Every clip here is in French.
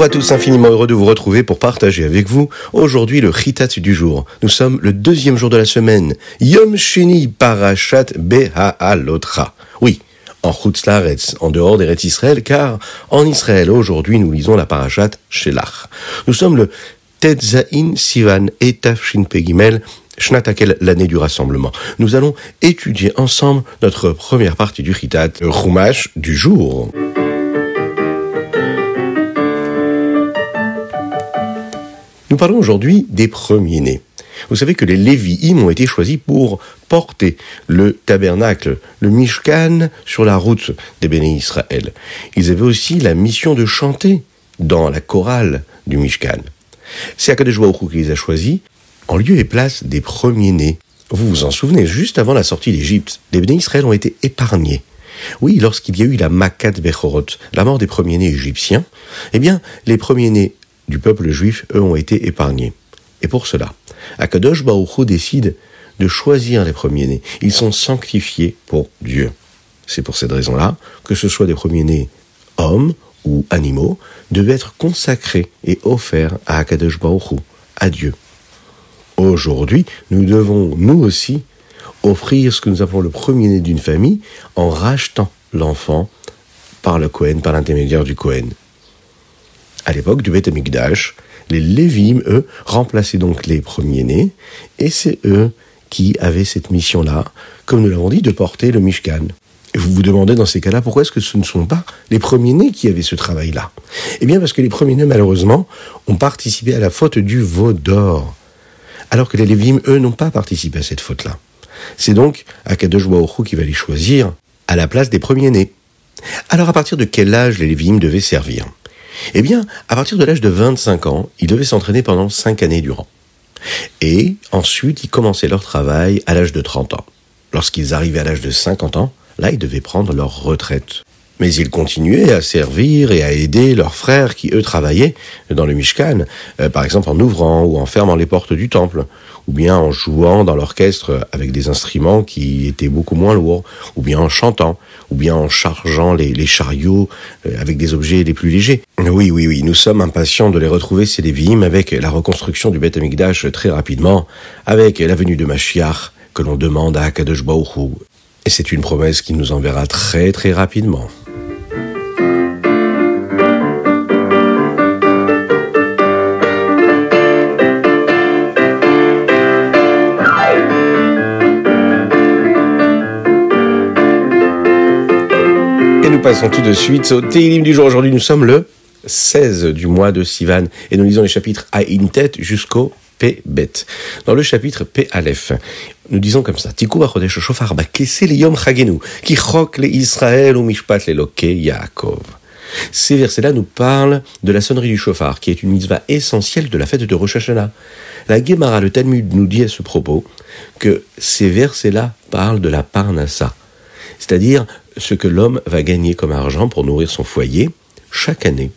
Bonjour à tous, infiniment heureux de vous retrouver pour partager avec vous aujourd'hui le Chitat du jour. Nous sommes le deuxième jour de la semaine, Yom Sheni Parashat Beha'alotra. Oui, en Chutzlaretz, en dehors des rêtes Israël, car en Israël aujourd'hui nous lisons la Parashat Shelach. Nous sommes le Tetzain Sivan Etafshin Pegimel, Shnatakel, l'année du rassemblement. Nous allons étudier ensemble notre première partie du Chitat, le Chumash du jour. Nous parlons aujourd'hui des premiers-nés. Vous savez que les Lévi'im ont été choisis pour porter le tabernacle, le Mishkan, sur la route des bénis Israël. Ils avaient aussi la mission de chanter dans la chorale du Mishkan. C'est Akadosh Baruch qui les a choisis en lieu et place des premiers-nés. Vous vous en souvenez, juste avant la sortie d'Égypte, les bénis Israël ont été épargnés. Oui, lorsqu'il y a eu la Makat Bechorot, la mort des premiers-nés égyptiens, eh bien, les premiers-nés du peuple juif, eux, ont été épargnés. Et pour cela, Akadosh Baruch décide de choisir les premiers-nés. Ils sont sanctifiés pour Dieu. C'est pour cette raison-là que ce soit des premiers-nés hommes ou animaux devaient être consacrés et offerts à Akadosh Baruch à Dieu. Aujourd'hui, nous devons, nous aussi, offrir ce que nous avons le premier-né d'une famille en rachetant l'enfant par le Kohen, par l'intermédiaire du Kohen. À l'époque du Beth Amikdash, les Lévim, eux, remplaçaient donc les premiers-nés, et c'est eux qui avaient cette mission-là, comme nous l'avons dit, de porter le Mishkan. Vous vous demandez dans ces cas-là pourquoi est-ce que ce ne sont pas les premiers-nés qui avaient ce travail-là? Eh bien parce que les premiers-nés, malheureusement, ont participé à la faute du veau d'or, alors que les Lévim, eux, n'ont pas participé à cette faute-là. C'est donc Akadosh Baruch qui va les choisir à la place des premiers-nés. Alors à partir de quel âge les Lévim devaient servir? Eh bien, à partir de l'âge de 25 ans, ils devaient s'entraîner pendant 5 années durant. Et ensuite, ils commençaient leur travail à l'âge de 30 ans. Lorsqu'ils arrivaient à l'âge de 50 ans, là, ils devaient prendre leur retraite. Mais ils continuaient à servir et à aider leurs frères qui, eux, travaillaient dans le Mishkan, euh, par exemple en ouvrant ou en fermant les portes du temple, ou bien en jouant dans l'orchestre avec des instruments qui étaient beaucoup moins lourds, ou bien en chantant, ou bien en chargeant les, chariots euh, avec des objets les plus légers. Oui, oui, oui, nous sommes impatients de les retrouver, ces Lévi'im, avec la reconstruction du Beth Amikdash très rapidement, avec la venue de Mashiach, que l'on demande à Kadosh Baruch Et c'est une promesse qui nous enverra très très rapidement. Passons tout de suite au Télim du jour. Aujourd'hui, nous sommes le 16 du mois de Sivan et nous lisons les chapitres Aïntet jusqu'au P bet. Dans le chapitre P Aleph, nous disons comme ça Tikou bachodesh shofar bakese yom chagenu ki chok le Israël ou mishpat le loke Yaakov. Ces versets-là nous parlent de la sonnerie du chauffard, qui est une mitzvah essentielle de la fête de Rosh Hashanah. La Gemara, le Talmud, nous dit à ce propos que ces versets-là parlent de la parnassa, c'est-à-dire ce que l'homme va gagner comme argent pour nourrir son foyer chaque année.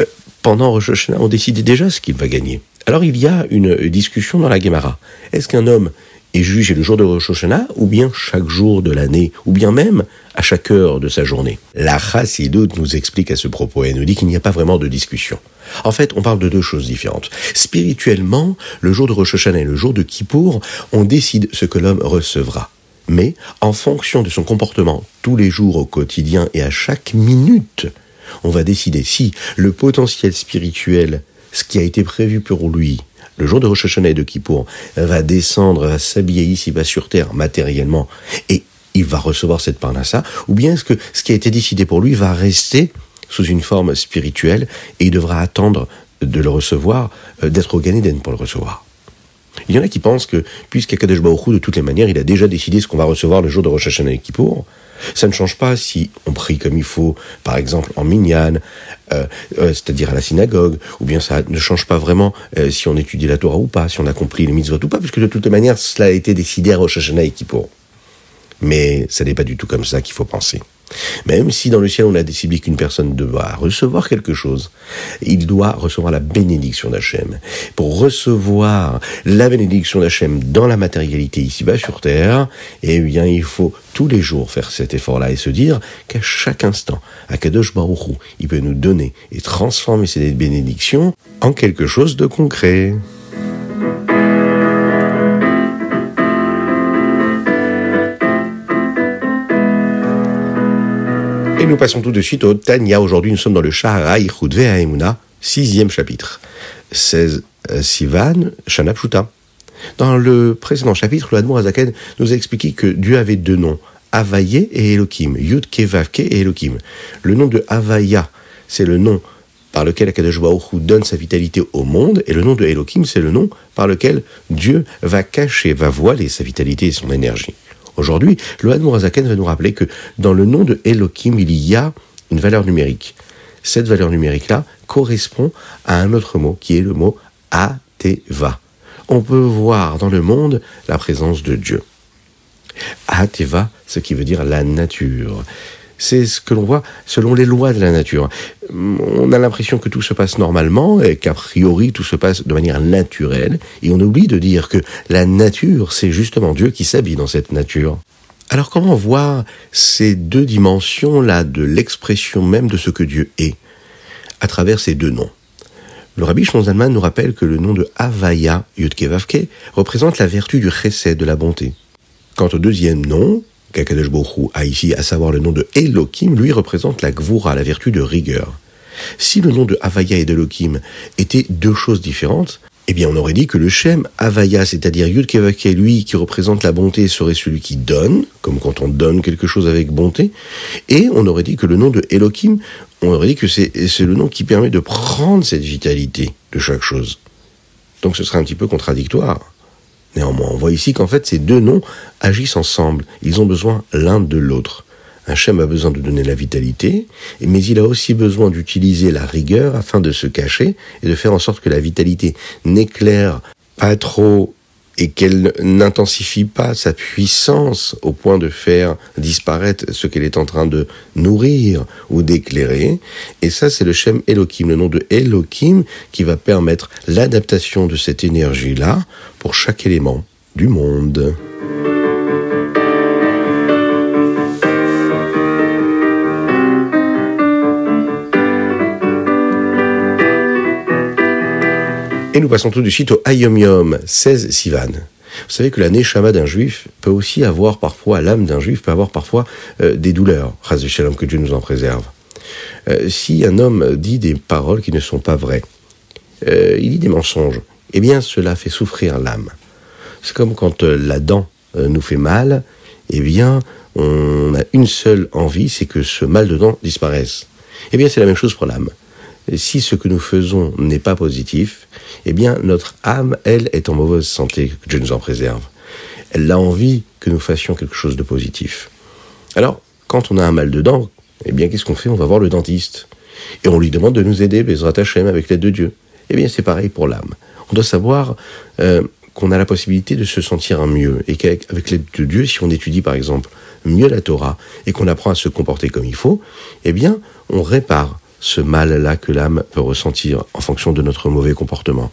Euh, pendant Rosh Hashanah, on décide déjà ce qu'il va gagner. Alors il y a une discussion dans la Gemara. Est-ce qu'un homme est jugé le jour de Rosh Hashanah, ou bien chaque jour de l'année, ou bien même à chaque heure de sa journée? La Chassidut nous explique à ce propos et nous dit qu'il n'y a pas vraiment de discussion. En fait, on parle de deux choses différentes. Spirituellement, le jour de Rosh Hashanah et le jour de Kippour, on décide ce que l'homme recevra mais en fonction de son comportement tous les jours au quotidien et à chaque minute, on va décider si le potentiel spirituel, ce qui a été prévu pour lui, le jour de Rosh Hashanah et de Kippour, va descendre, va s'habiller ici-bas sur terre matériellement, et il va recevoir cette parnassa, ou bien est-ce que ce qui a été décidé pour lui va rester sous une forme spirituelle et il devra attendre de le recevoir, euh, d'être au Gan pour le recevoir. Il y en a qui pensent que, puisqu'Akadosh Baruch de toutes les manières, il a déjà décidé ce qu'on va recevoir le jour de Rosh Hashanah et Kippour, ça ne change pas si on prie comme il faut, par exemple en minyan, euh, euh, c'est-à-dire à la synagogue, ou bien ça ne change pas vraiment euh, si on étudie la Torah ou pas, si on a compris les mitzvot ou pas, puisque de toutes les manières, cela a été décidé à Rosh Hashanah et Kippour. Mais ça n'est pas du tout comme ça qu'il faut penser. Même si dans le ciel on a décidé qu'une personne doit recevoir quelque chose, il doit recevoir la bénédiction d'Hachem. Pour recevoir la bénédiction d'Hachem dans la matérialité ici-bas sur terre, eh bien il faut tous les jours faire cet effort-là et se dire qu'à chaque instant, Akadosh Baruch Hu, il peut nous donner et transformer ces bénédictions en quelque chose de concret. Nous passons tout de suite au Tanya. Aujourd'hui, nous sommes dans le Shaharai Chudve Haemuna, sixième chapitre. 16 euh, Sivan, Shana Dans le précédent chapitre, le Hadmour Azaken nous a expliqué que Dieu avait deux noms, Avaye et Elohim, Yud Kevavke et Elohim. Le nom de Avaya, c'est le nom par lequel Akadosh donne sa vitalité au monde, et le nom de Elohim, c'est le nom par lequel Dieu va cacher, va voiler sa vitalité et son énergie. Aujourd'hui, le Hadmourazaken va nous rappeler que dans le nom de Elohim, il y a une valeur numérique. Cette valeur numérique-là correspond à un autre mot qui est le mot Ateva. On peut voir dans le monde la présence de Dieu. Ateva, ce qui veut dire la nature c'est ce que l'on voit selon les lois de la nature. On a l'impression que tout se passe normalement et qu'a priori tout se passe de manière naturelle, et on oublie de dire que la nature, c'est justement Dieu qui s'habille dans cette nature. Alors comment voir ces deux dimensions-là de l'expression même de ce que Dieu est à travers ces deux noms? Le rabbi Zalman nous rappelle que le nom de Havaya, Yudkevavke, représente la vertu du chesed, de la bonté. Quant au deuxième nom, qu'Akadosh a ici, à savoir le nom de Elohim, lui représente la Gvura, la vertu de rigueur. Si le nom de Havaya et d'Elohim étaient deux choses différentes, eh bien on aurait dit que le Shem Havaya, c'est-à-dire Yud lui qui représente la bonté, serait celui qui donne, comme quand on donne quelque chose avec bonté, et on aurait dit que le nom de Elohim, on aurait dit que c'est le nom qui permet de prendre cette vitalité de chaque chose. Donc ce serait un petit peu contradictoire. Néanmoins, on voit ici qu'en fait ces deux noms agissent ensemble. Ils ont besoin l'un de l'autre. Hachem a besoin de donner la vitalité, mais il a aussi besoin d'utiliser la rigueur afin de se cacher et de faire en sorte que la vitalité n'éclaire pas trop et qu'elle n'intensifie pas sa puissance au point de faire disparaître ce qu'elle est en train de nourrir ou d'éclairer. Et ça, c'est le Shem Elohim, le nom de Elohim, qui va permettre l'adaptation de cette énergie-là pour chaque élément du monde. Et nous passons tout de suite au Ayom Yom 16 Sivan. Vous savez que la Neshama d'un juif peut aussi avoir parfois, l'âme d'un juif peut avoir parfois euh, des douleurs. Shalom, que Dieu nous en préserve. Euh, si un homme dit des paroles qui ne sont pas vraies, euh, il dit des mensonges, eh bien cela fait souffrir l'âme. C'est comme quand la dent nous fait mal, eh bien on a une seule envie, c'est que ce mal de dent disparaisse. Eh bien c'est la même chose pour l'âme si ce que nous faisons n'est pas positif, eh bien notre âme, elle, est en mauvaise santé, que Dieu nous en préserve. Elle a envie que nous fassions quelque chose de positif. Alors, quand on a un mal de dents, eh bien qu'est-ce qu'on fait? On va voir le dentiste. Et on lui demande de nous aider, Bezrat Hashem, avec l'aide de Dieu. Eh bien c'est pareil pour l'âme. On doit savoir euh, qu'on a la possibilité de se sentir mieux, et qu'avec l'aide de Dieu, si on étudie par exemple mieux la Torah, et qu'on apprend à se comporter comme il faut, eh bien on répare ce mal-là que l'âme peut ressentir en fonction de notre mauvais comportement.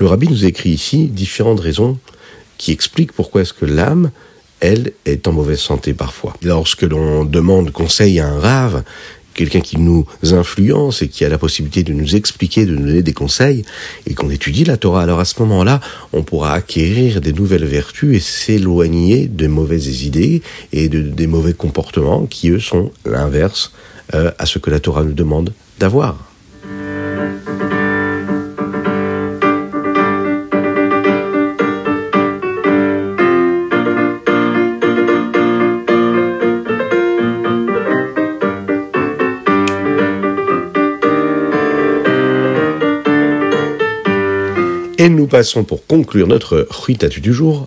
Le rabbi nous écrit ici différentes raisons qui expliquent pourquoi est-ce que l'âme, elle, est en mauvaise santé parfois. Lorsque l'on demande conseil à un rave, quelqu'un qui nous influence et qui a la possibilité de nous expliquer, de nous donner des conseils, et qu'on étudie la Torah, alors à ce moment-là, on pourra acquérir des nouvelles vertus et s'éloigner de mauvaises idées et de, des mauvais comportements qui, eux, sont l'inverse euh, à ce que la Torah nous demande d'avoir. Et nous passons pour conclure notre Ruitatu du jour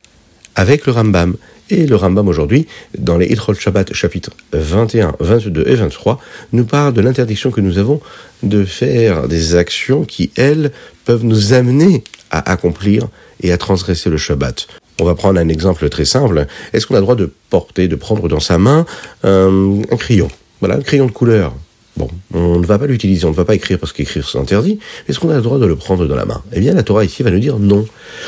avec le Rambam. Et le Rambam aujourd'hui, dans les Ilchol Shabbat chapitres 21, 22 et 23, nous parle de l'interdiction que nous avons de faire des actions qui, elles, peuvent nous amener à accomplir et à transgresser le Shabbat. On va prendre un exemple très simple. Est-ce qu'on a le droit de porter, de prendre dans sa main un, crayon? Voilà, un crayon de couleur. Bon, on ne va pas l'utiliser, on ne va pas écrire parce qu'écrire c'est interdit. Est-ce qu'on a le droit de le prendre dans la main? Eh bien, la Torah ici va nous dire non.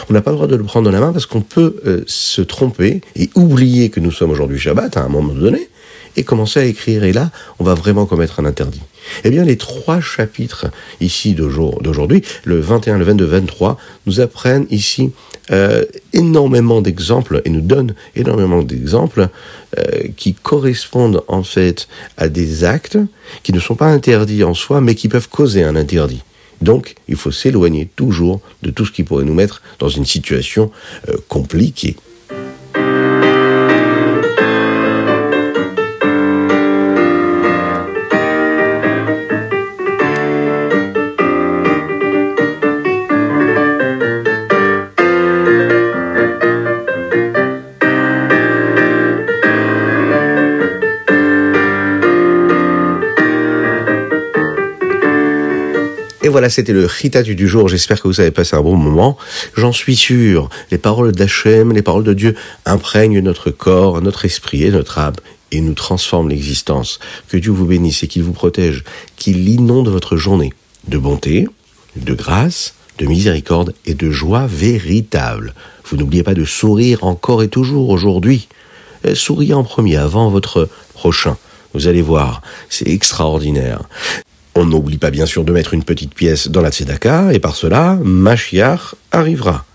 On n'a pas le droit de le prendre dans la main parce qu'on peut euh, se tromper et oublier que nous sommes aujourd'hui Shabbat à un moment donné et commencer à écrire. Et là, on va vraiment commettre un interdit. Eh bien, les trois chapitres ici d'aujourd'hui, le 21, le 22, 23, nous apprennent ici euh, énormément d'exemples et nous donnent énormément d'exemples euh, qui correspondent en fait à des actes qui ne sont pas interdits en soi, mais qui peuvent causer un interdit. Donc, il faut s'éloigner toujours de tout ce qui pourrait nous mettre dans une situation euh, compliquée. Voilà, c'était le Chita du jour. J'espère que vous avez passé un bon moment. J'en suis sûr. Les paroles d'Hachem, les paroles de Dieu imprègnent notre corps, notre esprit et notre âme et nous transforment l'existence. Que Dieu vous bénisse et qu'il vous protège, qu'il inonde votre journée de bonté, de grâce, de miséricorde et de joie véritable. Vous n'oubliez pas de sourire encore et toujours aujourd'hui. Euh, souriez en premier avant votre prochain. Vous allez voir, c'est extraordinaire. On n'oublie pas bien sûr de mettre une petite pièce dans la tzedaka, et par cela, Mashiach arrivera.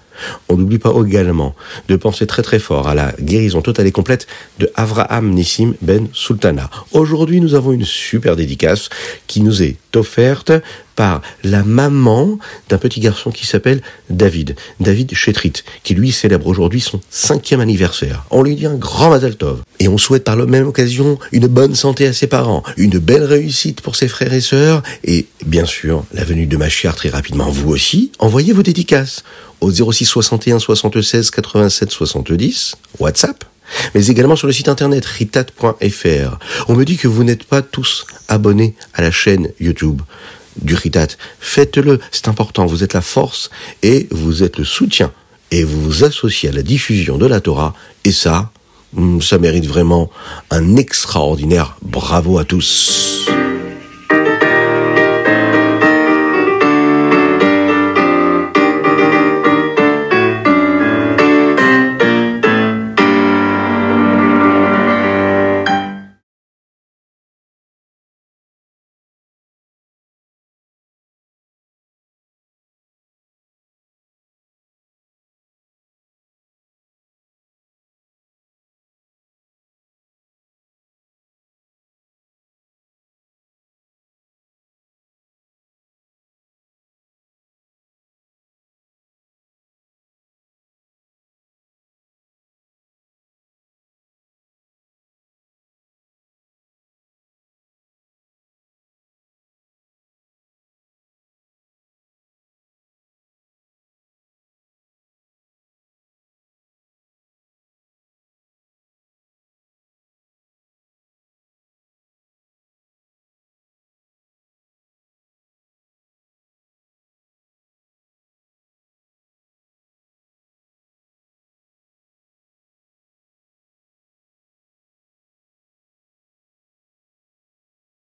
On n'oublie pas également de penser très très fort à la guérison totale et complète de Avraham Nissim Ben Sultana. Aujourd'hui, nous avons une super dédicace qui nous est offerte par la maman d'un petit garçon qui s'appelle David, David Chetrit, qui lui célèbre aujourd'hui son cinquième anniversaire. On lui dit un grand Mazel Tov. Et on souhaite par la même occasion une bonne santé à ses parents, une belle réussite pour ses frères et sœurs, et bien sûr, la venue de Machiar très rapidement. Vous aussi, envoyez vos dédicaces au 06 61 76 87 70, WhatsApp, mais également sur le site internet ritat.fr. On me dit que vous n'êtes pas tous abonnés à la chaîne YouTube du Ritat. Faites-le, c'est important, vous êtes la force et vous êtes le soutien et vous vous associez à la diffusion de la Torah et ça, hmm, ça mérite vraiment un extraordinaire bravo à tous.